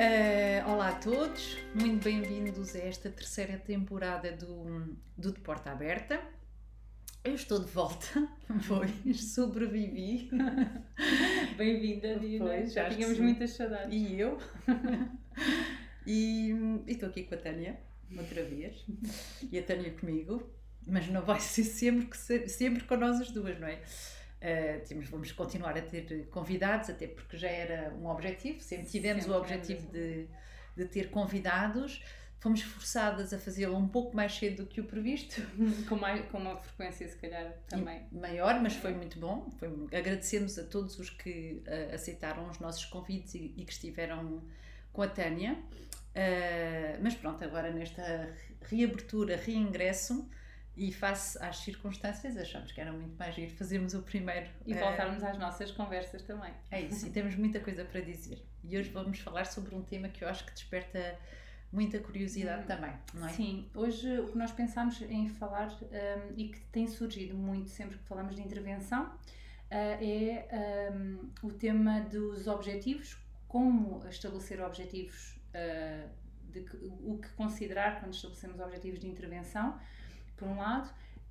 Uh, olá a todos, muito bem-vindos a esta terceira temporada do, do De Porta Aberta. Eu estou de volta, pois sobrevivi. Bem-vinda, Dina. Já tínhamos muitas saudades. E eu. e, estou aqui com a Tânia, outra vez. E a Tânia comigo, mas não vai ser sempre, que ser, sempre com nós as duas, não é? Uh, temos, vamos continuar a ter convidados, até porque já era um objetivo, sempre tivemos sempre o objetivo de, de ter convidados. Fomos forçadas a fazê-lo um pouco mais cedo do que o previsto. com, mais, com uma frequência, se calhar, também. Maior, mas foi muito bom. Foi, agradecemos a todos os que uh, aceitaram os nossos convites e, e, que estiveram com a Tânia. Uh, mas pronto, agora nesta reabertura, reingresso, e face às circunstâncias, achamos que era muito mais giro fazermos o primeiro. E voltarmos uh, às nossas conversas também. É isso, e temos muita coisa para dizer. E hoje vamos falar sobre um tema que eu acho que desperta muita curiosidade hum, também, não é? Sim, hoje o que nós pensamos em falar um, e que tem surgido muito sempre que falamos de intervenção uh, é um, o tema dos objetivos, como estabelecer objetivos, uh, de que, o que considerar quando estabelecemos objetivos de intervenção por um lado,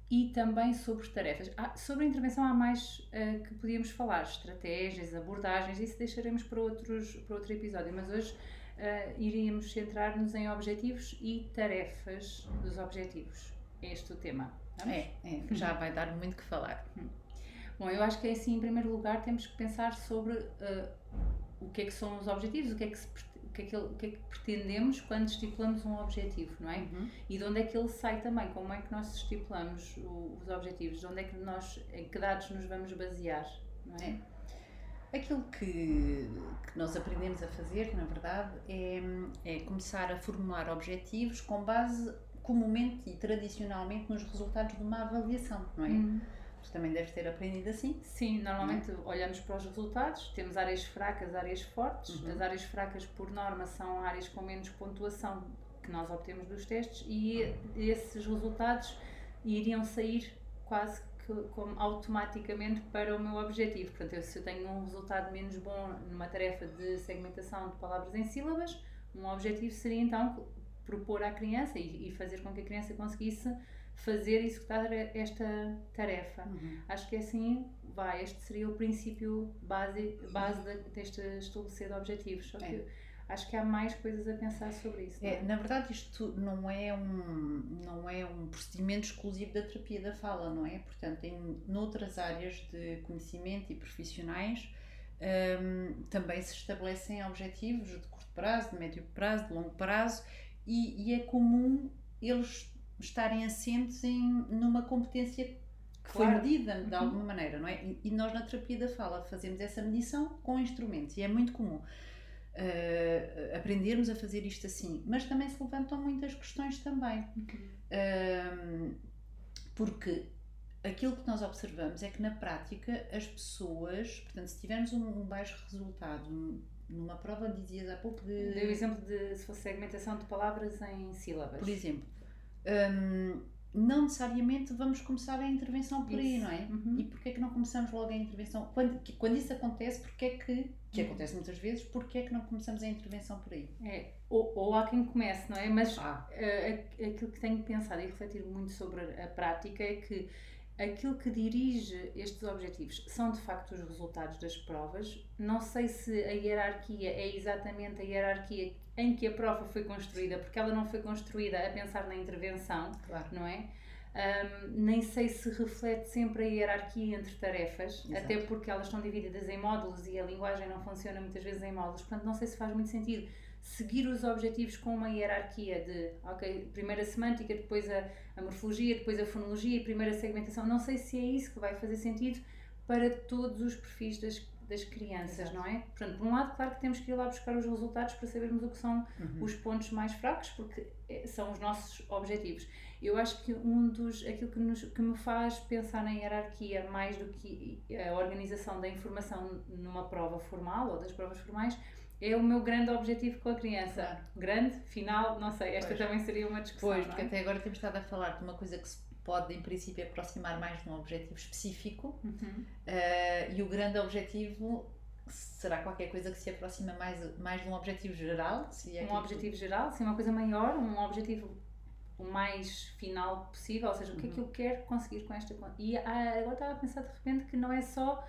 e também sobre tarefas. Ah, sobre a intervenção há mais uh, que podíamos falar, estratégias, abordagens, isso deixaremos para, outros, para outro episódio, mas hoje uh, iríamos centrar-nos em objetivos e tarefas dos objetivos. É este o tema. É, é, já vai dar muito que falar. Hum. Bom, eu acho que é assim, em primeiro lugar, temos que pensar sobre uh, o que é que são os objetivos, o que é que se que, é que, ele, que é que pretendemos quando estipulamos um objetivo, não é? Uhum. E de onde é que ele sai também, como é que nós estipulamos o, os objetivos, de onde é que nós, em que dados nos vamos basear, não é? é. Aquilo que, que nós aprendemos a fazer, na verdade, é, é começar a formular objetivos com base comumente e tradicionalmente nos resultados de uma avaliação, não é? Uhum também deves ter aprendido assim. Sim, normalmente uhum. olhamos para os resultados, temos áreas fracas, áreas fortes. Uhum. As áreas fracas, por norma, são áreas com menos pontuação que nós obtemos dos testes e esses resultados iriam sair quase que como automaticamente para o meu objetivo. Portanto, eu, se eu tenho um resultado menos bom numa tarefa de segmentação de palavras em sílabas, um objetivo seria então propor à criança e, e fazer com que a criança conseguisse fazer e executar esta tarefa. Uhum. Acho que assim vai, este seria o princípio base, base deste estabelecer de objetivos. Só que é. acho que há mais coisas a pensar sobre isso. É, é, na verdade, isto não é, um, não é um procedimento exclusivo da terapia da fala, não é? Portanto, em noutras áreas de conhecimento e profissionais um, também se estabelecem objetivos de curto prazo, de médio prazo, de longo prazo e, e é comum eles estarem assentes em, numa competência que claro. foi medida de uhum. alguma maneira, não é? E, e, nós na terapia da fala fazemos essa medição com instrumentos e é muito comum uh, aprendermos a fazer isto assim, mas também se levantam muitas questões também, uh, porque aquilo que nós observamos é que na prática as pessoas, portanto, se tivermos um, um baixo resultado numa prova, dizias há pouco de. Dei o exemplo de se fosse segmentação de palavras em sílabas. Por exemplo um, não necessariamente vamos começar a intervenção por isso. aí, não é? Uhum. E porquê é que não começamos logo a intervenção? Quando, quando isso acontece, porquê é que, que uhum. acontece muitas vezes, porquê é que não começamos a intervenção por aí? É, ou, ou há quem comece, não é? Mas ah. uh, aquilo que tenho pensado e refletido muito sobre a prática é que aquilo que dirige estes objetivos são de facto os resultados das provas. Não sei se a hierarquia é exatamente a hierarquia em que a prova foi construída, porque ela não foi construída a pensar na intervenção, claro. não é? Um, nem sei se reflete sempre a hierarquia entre tarefas, Exato. até porque elas estão divididas em módulos e a linguagem não funciona muitas vezes em módulos, portanto não sei se faz muito sentido seguir os objetivos com uma hierarquia de, ok, primeiro a semântica, depois a, a morfologia, depois a fonologia, primeiro a segmentação. Não sei se é isso que vai fazer sentido para todos os perfis das, das crianças, Exato. não é? Portanto, por um lado, claro que temos que ir lá buscar os resultados para sabermos o que são uhum. os pontos mais fracos, porque é, são os nossos objetivos. Eu acho que um dos, aquilo que, nos, que me faz pensar na hierarquia mais do que a organização da informação numa prova formal ou das provas formais é o meu grande objetivo com a criança. Claro. Grande, final, não sei, esta pois. também seria uma discussão. Pois, porque é? até agora temos estado a falar de uma coisa que se pode, em princípio, aproximar mais de um objetivo específico uhum. uh, e o grande objetivo será qualquer coisa que se aproxima mais, mais de um objetivo geral? Se é um objetivo tu... geral, sim, uma coisa maior, um objetivo o mais final possível, ou seja, o que uhum. é que eu uhum. quero conseguir com esta E ah, agora estava a pensar de repente que não é só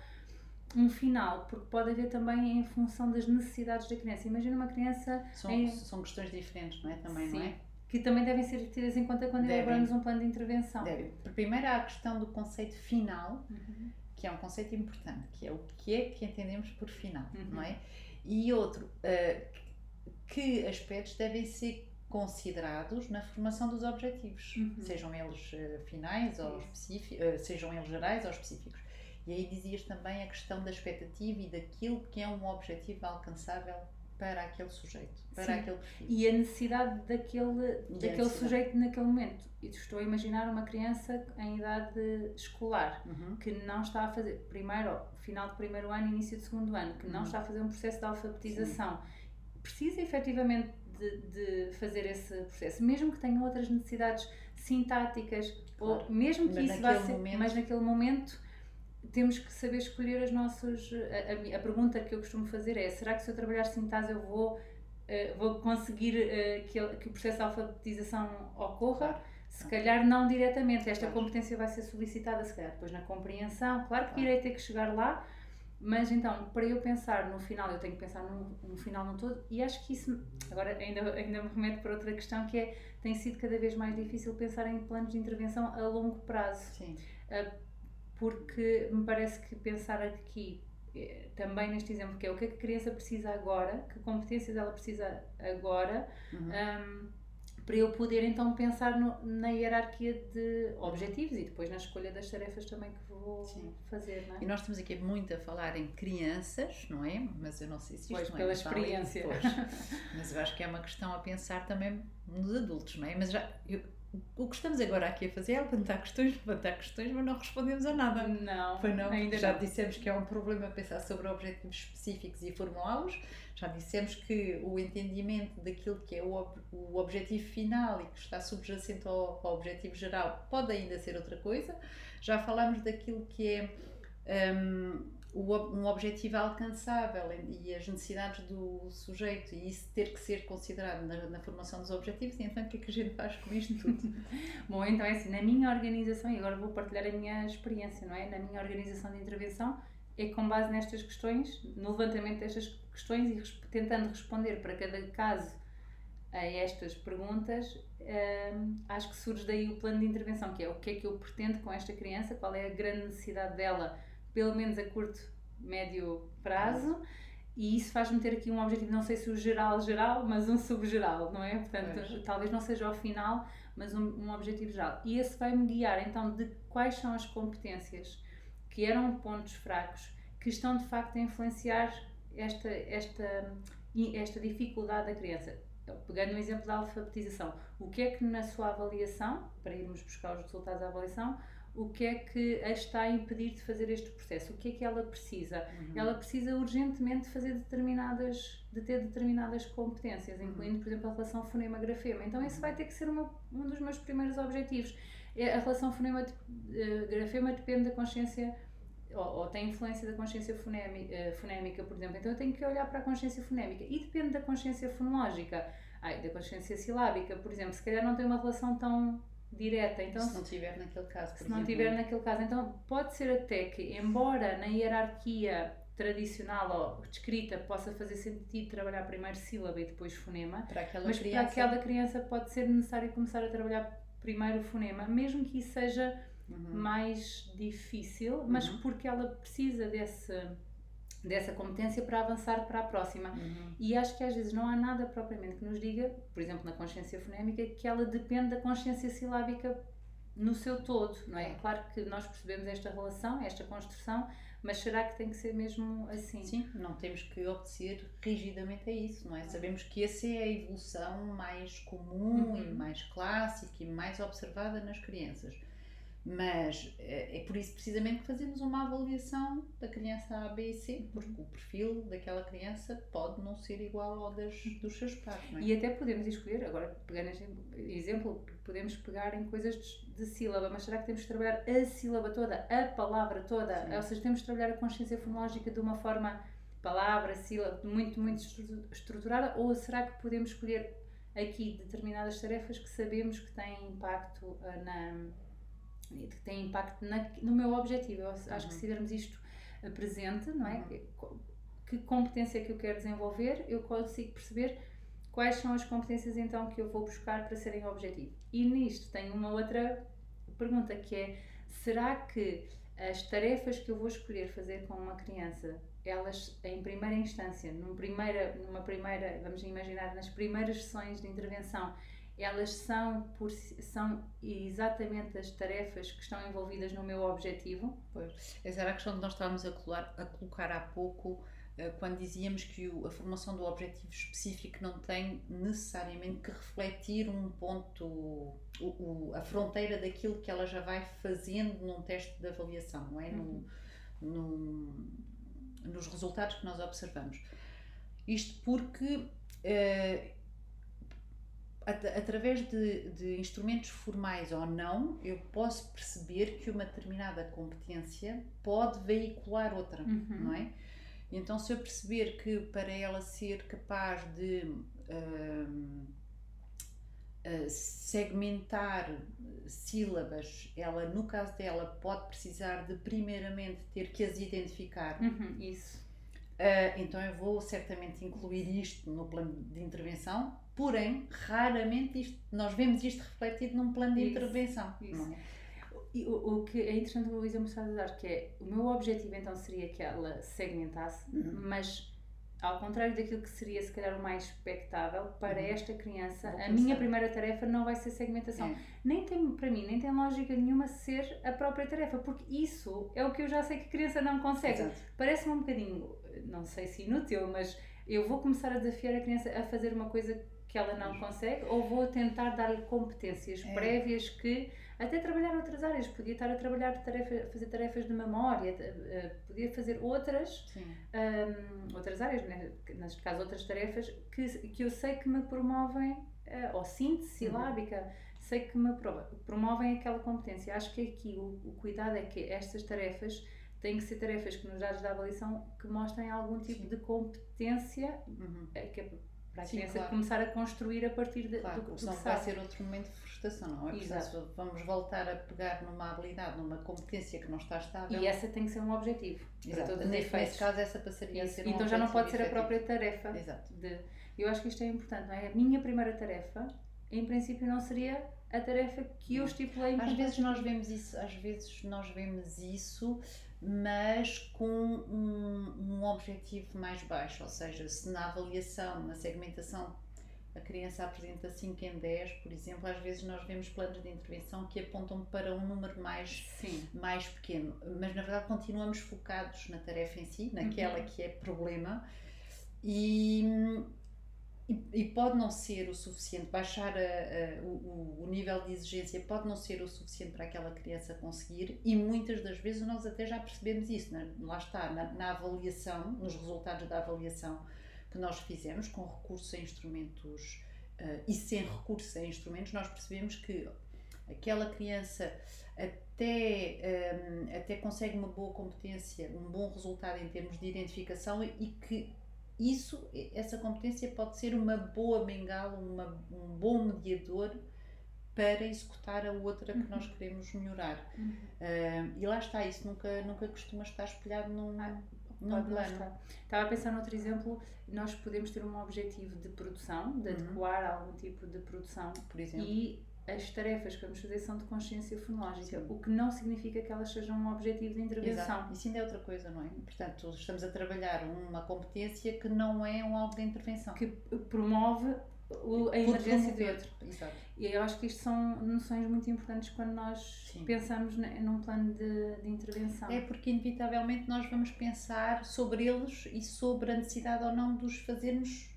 um final, porque pode haver também em função das necessidades da criança. Imagina uma criança. São, em... são questões diferentes, não é? Também, sim. não é? que também devem ser tidas em conta quando elaboramos um plano de intervenção. Deve. Primeiro há a questão do conceito final, uhum. que é um conceito importante, que é o que é que entendemos por final, uhum. não é? E outro, uh, que aspectos devem ser considerados na formação dos objetivos, uhum. sejam eles uh, finais ou específicos, uh, sejam eles gerais ou específicos. E aí dizias também a questão da expectativa e daquilo que é um objetivo alcançável para aquele sujeito, para Sim. aquele perfil. E a necessidade daquele, daquele sujeito naquele momento. E estou a imaginar uma criança em idade escolar uhum. que não está a fazer, primeiro, final do primeiro ano, início do segundo ano, que não uhum. está a fazer um processo de alfabetização. Sim. Precisa efetivamente de, de, fazer esse processo, mesmo que tenha outras necessidades sintáticas, claro. ou mesmo que mas isso vá ser, momento... mas naquele momento temos que saber escolher as nossas. A, a, a, pergunta que eu costumo fazer é: será que se eu trabalhar sintase eu vou, uh, vou conseguir uh, que, que, o processo de alfabetização ocorra? Se calhar não diretamente. Esta competência vai ser solicitada, se calhar depois na compreensão. Claro que irei ter que chegar lá, mas então, para eu pensar no final, eu tenho que pensar no, no final no todo, e acho que isso. Agora, ainda, ainda me remeto para outra questão que é: tem sido cada vez mais difícil pensar em planos de intervenção a longo prazo. Sim. Uh, porque me parece que pensar aqui, eh, também neste exemplo, que é o que é que a criança precisa agora, que competências ela precisa agora, uhum. um, para eu poder então pensar no, na hierarquia de objetivos e depois na escolha das tarefas também que vou Sim. fazer. Não é? E nós estamos aqui muito a falar em crianças, não é? Mas eu não sei se isto pois, não pela é experiência. Mas eu acho que é uma questão a pensar também nos adultos, não é? Mas já, eu, o que estamos agora aqui a fazer é levantar questões, levantar questões, mas não respondemos a nada. Não, Foi não. Ainda já não. dissemos que é um problema pensar sobre objetivos específicos e formulá-los. Já dissemos que o entendimento daquilo que é o, o objetivo final e que está subjacente ao, ao objetivo geral pode ainda ser outra coisa. Já falámos daquilo que é. Um, um objetivo alcançável e as necessidades do sujeito e isso ter que ser considerado na, na, formação dos objetivos e então o que é que a gente faz com isto tudo? Bom, então é assim, na minha organização, e agora vou partilhar a minha experiência, não é? Na minha organização de intervenção é com base nestas questões, no levantamento destas questões e tentando responder para cada caso a estas perguntas, hum, acho que surge daí o plano de intervenção, que é o que é que eu pretendo com esta criança, qual é a grande necessidade dela pelo menos a curto, médio prazo. E isso faz-me ter aqui um objetivo, não sei se o geral, geral, mas um subgeral, não é? Portanto, talvez não seja ao final, mas um, um objetivo geral. E esse vai-me guiar, então, de quais são as competências que eram pontos fracos que estão, de facto, a influenciar esta, esta, esta dificuldade da criança. Pegando no exemplo da alfabetização, o que é que na sua avaliação, para irmos buscar os resultados da avaliação, o que é que a está a impedir de fazer este processo, o que é que ela precisa. Uhum. Ela precisa urgentemente fazer determinadas, de ter determinadas competências, uhum. incluindo, por exemplo, a relação fonema-grafema. Então, esse vai ter que ser uma, um dos meus primeiros objetivos. É, a relação fonema-grafema depende da consciência ou, ou, tem influência da consciência fonémica, eh, fonémica, por exemplo. Então eu tenho que olhar para a consciência fonémica e depende da consciência fonológica, ai, da consciência silábica, por exemplo. Se calhar não tem uma relação tão direta. Então, se não tiver naquele caso, se não tiver naquele caso, então pode ser até que, embora na hierarquia tradicional ou descrita possa fazer sentido trabalhar primeiro sílaba e depois fonema, para aquela mas criança... para aquela criança pode ser necessário começar a trabalhar primeiro o fonema, mesmo que isso seja uhum. mais difícil, mas uhum. porque ela precisa desse dessa competência para avançar para a próxima. Uhum. E acho que às vezes não há nada propriamente que nos diga, por exemplo, na consciência fonémica, que ela depende da consciência silábica no seu todo, não é? Claro que nós percebemos esta relação, esta construção, mas será que tem que ser mesmo assim? Sim, não temos que obedecer rigidamente a isso, não é? Sabemos que essa é a evolução mais comum uhum. e mais clássica e mais observada nas crianças mas é, é por isso precisamente que fazemos uma avaliação da criança A, B e C, porque o perfil daquela criança pode não ser igual ao das, dos seus pais. É? E até podemos escolher, agora pegando exemplo, podemos pegar em coisas de, sílaba, mas será que temos que trabalhar a sílaba toda, a palavra toda? Sim. Ou seja, temos que trabalhar a consciência fonológica de uma forma palavra, sílaba, muito, muito estruturada, ou será que podemos escolher aqui determinadas tarefas que sabemos que têm impacto uh, na que têm impacto na, no meu objetivo. Eu acho uhum. que se tivermos isto uh, presente, não é? Uhum. Que competência é que eu quero desenvolver, eu consigo perceber quais são as competências então que eu vou buscar para serem objetivo. E nisto tem uma outra pergunta que é: será que as tarefas que eu vou escolher fazer com uma criança, elas em primeira instância, numa primeira, numa primeira, vamos imaginar nas primeiras sessões de intervenção, elas são, por, são exatamente as tarefas que estão envolvidas no meu objetivo? Pois, essa era a questão que nós estávamos a, colar, a colocar há pouco eh, quando dizíamos que o, a formação do objetivo específico não tem necessariamente que refletir um ponto, o, o, a fronteira daquilo que ela já vai fazendo num teste de avaliação, não é? Uhum. No, no, nos resultados que nós observamos. Isto porque, uh, at através de, de, instrumentos formais ou não, eu posso perceber que uma determinada competência pode veicular outra, uhum. não é? Então, se eu perceber que para ela ser capaz de uh, uh, segmentar sílabas, ela, no caso dela, pode precisar de primeiramente ter que as identificar. Uhum, isso. Uh, então, eu vou certamente incluir isto no plano de intervenção, porém, raramente isto, nós vemos isto refletido num plano de isso, intervenção. Isso. É? E o, o, que é interessante o Luísa me está a dar, que é, o meu objetivo então seria que ela segmentasse, uhum. mas ao contrário daquilo que seria se calhar o mais expectável para uhum. esta criança, a minha primeira tarefa não vai ser segmentação. É. Nem tem, para mim, nem tem lógica nenhuma ser a própria tarefa, porque isso é o que eu já sei que a criança não consegue. Parece-me um bocadinho, não sei se inútil, mas eu vou começar a desafiar a criança a fazer uma coisa que ela não consegue ou vou tentar dar-lhe competências é. prévias que até trabalhar outras áreas, podia estar a trabalhar tarefa, fazer tarefas de memória, uh, podia fazer outras, um, outras áreas, né? neste caso outras tarefas que, que eu sei que me promovem, uh, ou síntese silábica, uhum. sei que me promovem aquela competência. Acho que aqui o, o cuidado é que estas tarefas têm que ser tarefas que nos dados da avaliação que mostrem algum tipo Sim. de competência uhum. Eh, que é para a Sim, criança claro. começar a construir a partir de, claro, do, do que vai ser outro momento de frustração, não é? Portanto, vamos voltar a pegar numa habilidade, numa competência que não está estável. E essa tem que ser um objetivo. Exato. Neste, neste caso, essa passaria Isso. a ser um Então já não pode ser a própria tarefa. Exato. De, eu acho que isto é importante, não é? A minha primeira tarefa, em princípio, não seria a tarefa que eu estipulei. Às vezes nós vemos isso, às vezes nós vemos isso mas com um, um objetivo mais baixo, ou seja, se na avaliação, na segmentação, a criança apresenta 5 em 10, por exemplo, às vezes nós vemos planos de intervenção que apontam para um número mais, mais pequeno, mas na verdade continuamos focados na tarefa em si, naquela uhum. que é problema, e e, pode não ser o suficiente, baixar a, a, o, o, nível de exigência pode não ser o suficiente para aquela criança conseguir, e muitas das vezes nós até já percebemos isso, né? lá está, na, na avaliação, nos resultados da avaliação que nós fizemos, com recurso a instrumentos uh, e sem recurso a instrumentos, nós percebemos que aquela criança até, um, eh, até consegue uma boa competência, um bom resultado em termos de identificação e que isso, essa competência pode ser uma boa bengala, uma, um bom mediador para executar a outra que uhum. nós queremos melhorar. Uhum. Uh, e lá está, isso nunca, nunca costuma estar espelhado num, ah, num plano. Estava a pensar noutro exemplo, nós podemos ter um objetivo de produção, de uhum. adequar algum tipo de produção, por exemplo. E as tarefas que vamos fazer são de consciência fonológica, Sim. o que não significa que elas sejam um objetivo de intervenção. Exato. Isso ainda é outra coisa, não é? Portanto, estamos a trabalhar uma competência que não é um alvo de intervenção. Que promove a emergência do outro. Exato. E eu acho que isto são noções muito importantes quando nós Sim. pensamos num plano de, de, intervenção. É porque, inevitavelmente, nós vamos pensar sobre eles e sobre a necessidade ou não de os fazermos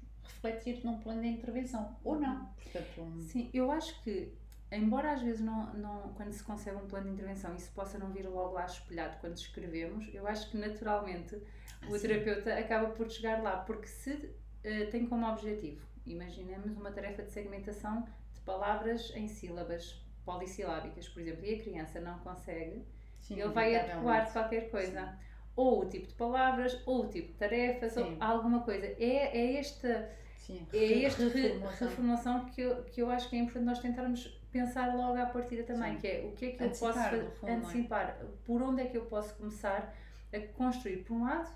refletir num plano de intervenção, ou não. Portanto, um... Sim, eu acho que, embora às vezes não, não, quando se concebe um plano de intervenção isso possa não vir logo lá espelhado quando escrevemos, eu acho que naturalmente o terapeuta acaba por chegar lá, porque se uh, tem como objetivo, imaginemos uma tarefa de segmentação de palavras em sílabas polissilábicas, por exemplo, e a criança não consegue, Sim, ele vai adequar qualquer coisa. Sim ou o tipo de palavras, ou o tipo de tarefas, ou alguma coisa. É, é esta, Sim. é esta reformulação, reformulação que, eu, que eu acho que é importante nós tentarmos pensar logo à partida também, Sim. que é o que é que antecipar, eu posso fundo, é? antecipar, por onde é que eu posso começar a construir. Por um lado,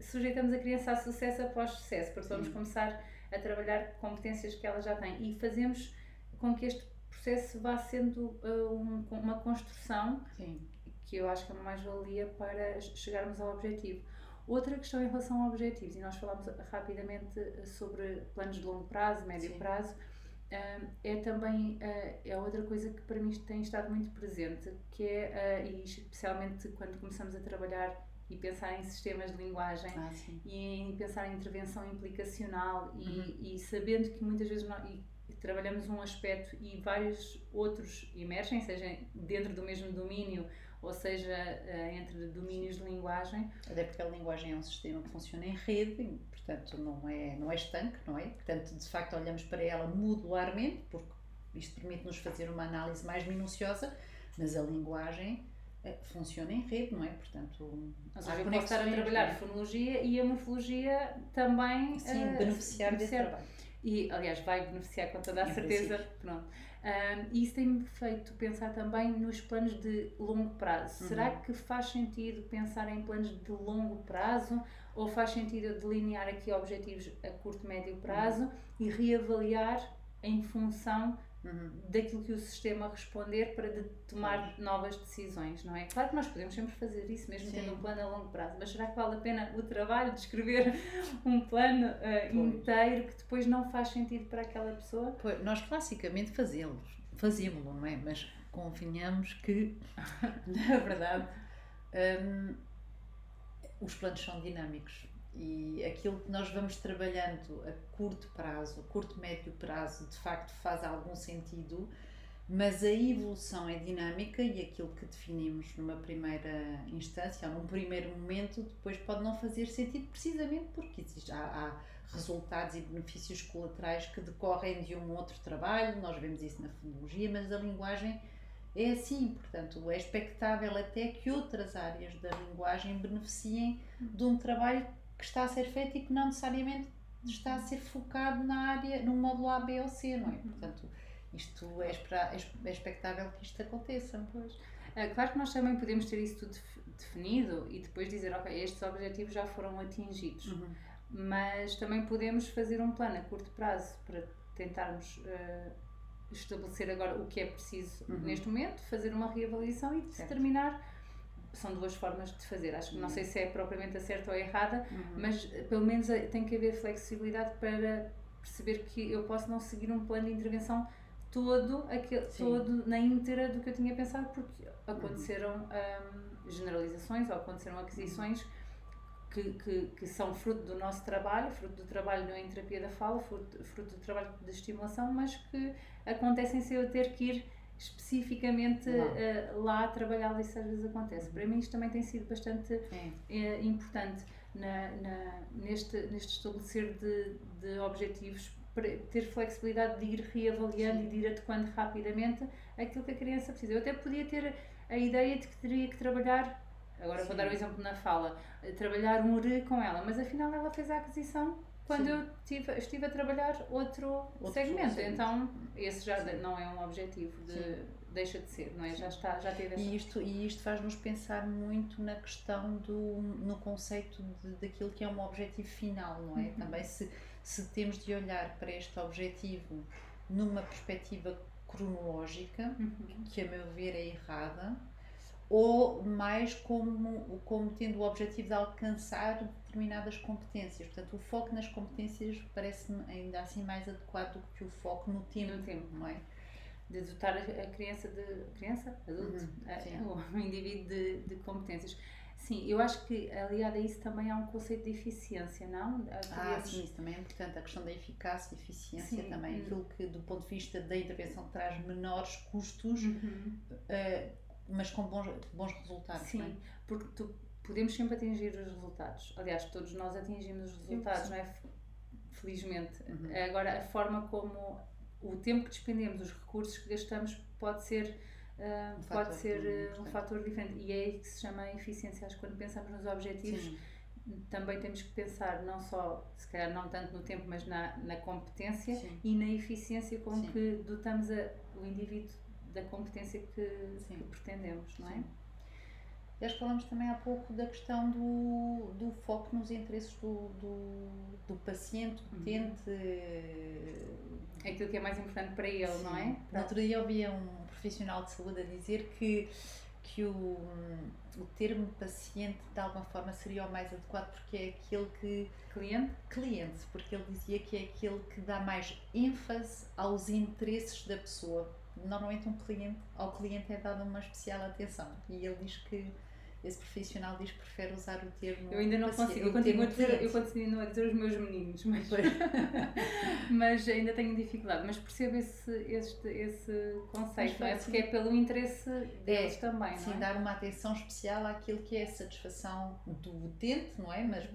sujeitamos a criança a sucesso após sucesso, porque Sim. vamos começar a trabalhar competências que ela já tem e fazemos com que este processo vá sendo uh, um, uma construção Sim. que eu acho que é uma mais-valia para chegarmos ao objetivo. Outra questão em relação a objetivos, e nós falámos rapidamente sobre planos de longo prazo, médio Sim. prazo, uh, é também uh, é outra coisa que para mim tem estado muito presente, que é, e especialmente quando começamos a trabalhar e pensar em sistemas de linguagem ah, e em pensar em intervenção implicacional e, uhum. e sabendo que muitas vezes nós, trabalhamos um aspecto e vários outros emergem, seja dentro do mesmo domínio ou seja eh, entre domínios de linguagem. Até porque a linguagem é um sistema que funciona em rede, portanto não é, não é estanque, não é? Portanto, de facto, olhamos para ela modularmente, porque isto permite-nos fazer uma análise mais minuciosa, mas a linguagem eh, funciona em rede, não é? Portanto, Ou seja, eu posso estar a trabalhar a fonologia e a morfologia também Sim, uh, beneficiar desse trabalho. E, aliás, vai beneficiar com toda a em certeza. Pronto. Um, e isso tem-me feito pensar também nos planos de longo prazo. Uhum. Será que faz sentido pensar em planos de longo prazo ou faz sentido delinear aqui objetivos a curto, médio prazo uhum. e reavaliar em função uhum. daquilo que o sistema responder para de tomar novas decisões, não é? Claro que nós podemos sempre fazer isso, mesmo Sim. tendo um plano a longo prazo, mas será que vale a pena o trabalho de escrever um plano uh, inteiro que depois não faz sentido para aquela pessoa? Pois, nós classicamente fazemos, fazíamos, não é? Mas convenhamos que, na verdade, um, os planos são dinâmicos e aquilo que nós vamos trabalhando a curto prazo, curto médio prazo, de facto faz algum sentido, mas a evolução é dinâmica e aquilo que definimos numa primeira instância, ou num primeiro momento, depois pode não fazer sentido precisamente porque existe, há, há resultados e benefícios colaterais que decorrem de um outro trabalho, nós vemos isso na fonologia, mas a linguagem é assim, portanto, é expectável até que outras áreas da linguagem beneficiem de um trabalho que está a ser feito e que não necessariamente está a ser focado na área, no módulo A, B ou C, não é? Uhum. Portanto, isto é, é, é expectável que isto aconteça. Pois. É, claro que nós também podemos ter isso tudo definido e depois dizer, ok, estes objetivos já foram atingidos. Uhum. Mas também podemos fazer um plano a curto prazo para tentarmos uh, estabelecer agora o que é preciso uhum. neste momento, fazer uma reavaliação e determinar são duas formas de fazer. Acho que não uhum. sei se é propriamente a certa ou a errada, uhum. mas eh, pelo menos eh, tem que haver flexibilidade para perceber que eu posso não seguir um plano de intervenção todo, aquele, todo na íntegra do que eu tinha pensado, porque aconteceram uhum. um, generalizações ou aconteceram aquisições que, que, que, são fruto do nosso trabalho, fruto do trabalho em terapia da fala, fruto, fruto do trabalho de estimulação, mas que acontecem sem eu ter que ir especificamente uh, lá trabalhar isso às vezes acontece. Para mim isto também tem sido bastante é. importante na, na, neste, neste estabelecer de, de objetivos, para ter flexibilidade de ir reavaliando Sim. e de ir adequando rapidamente aquilo que a criança precisa. Eu até podia ter a ideia de que teria que trabalhar, agora Sim. vou dar o um exemplo na fala, trabalhar um RE com ela, mas afinal ela fez a aquisição quando Sim. eu tive, estive a trabalhar outro, outro segmento. Então, esse já Sim. não é um objetivo de. Sim. Deixa de ser, não é? Já está, já teve essa... e isto E isto faz-nos pensar muito na questão do. no conceito de, daquilo que é um objetivo final, não é? Uhum. Também se, se temos de olhar para este objetivo numa perspectiva cronológica, uhum. que a meu ver é errada, ou mais como, como tendo o objetivo de alcançar determinadas competências. Portanto, o foco nas competências parece-me ainda assim mais adequado do que o foco no tempo, no tempo. não é? De dotar a criança de. criança? Adulto? Uhum, o indivíduo de, de competências. Sim, eu acho que aliado a isso também há um conceito de eficiência, não? Ah, sim, isso também é importante. A questão da eficácia e eficiência sim. também. Uhum. Aquilo que, do ponto de vista da intervenção, traz menores custos, uhum. uh, mas com bons, bons resultados. Sim, é? porque tu, podemos sempre atingir os resultados. Aliás, todos nós atingimos os resultados, sim, não é? Felizmente. Uhum. Agora, a forma como o tempo que despendemos, os recursos que gastamos, pode ser uh, um pode ser um fator diferente. E é aí que se chama eficiência. Acho que quando pensamos nos objetivos. Sim também temos que pensar não só, se calhar não tanto no tempo, mas na, na competência Sim. e na eficiência com Sim. que dotamos a, o indivíduo da competência que, que pretendemos, não é? Sim. Acho que falamos também há pouco da questão do, do foco nos interesses do, do, do paciente, uhum. utente. Uhum. Aquilo que é mais importante para ele, Sim. não é? No outro dia ouvia um profissional de saúde a dizer que que o, o termo paciente de alguma forma seria o mais adequado porque é aquele que. Cliente? Cliente, porque ele dizia que é aquele que dá mais ênfase aos interesses da pessoa. Normalmente, um cliente, ao cliente é dada uma especial atenção e ele diz que esse profissional diz que prefere usar o termo. Eu ainda não paciente, consigo, eu continuo, a dizer, eu continuo a dizer os meus meninos, mas, mas ainda tenho dificuldade. Mas percebo esse, este, esse conceito, não é? Porque é pelo interesse deles é, também, sim, não é? dar uma atenção especial àquilo que é a satisfação do utente, não é? Mas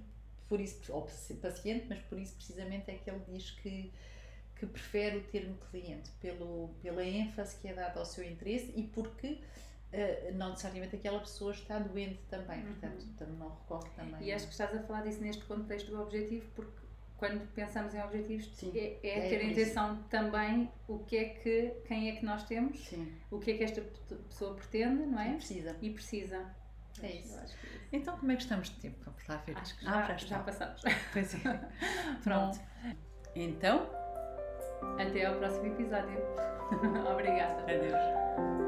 por isso, ou paciente, mas por isso precisamente é que ele diz que que prefere o termo cliente pelo, pela ênfase que é dada ao seu interesse e porque Uh, não necessariamente aquela pessoa está doente também, uhum. portanto, não recorre também. E acho que estás a falar disso neste contexto do objetivo, porque quando pensamos em objetivos Sim, é, é, é, ter em atenção também o que é que, quem é que nós temos, Sim. o que é que esta pessoa pretende, não é? E precisa. E precisa. É isso. É isso. Então, como é que estamos de tempo? Vamos lá ver. Acho que já, ah, já, já passamos. Pois é. Pronto. Então, até ao próximo episódio. Obrigada. Adeus.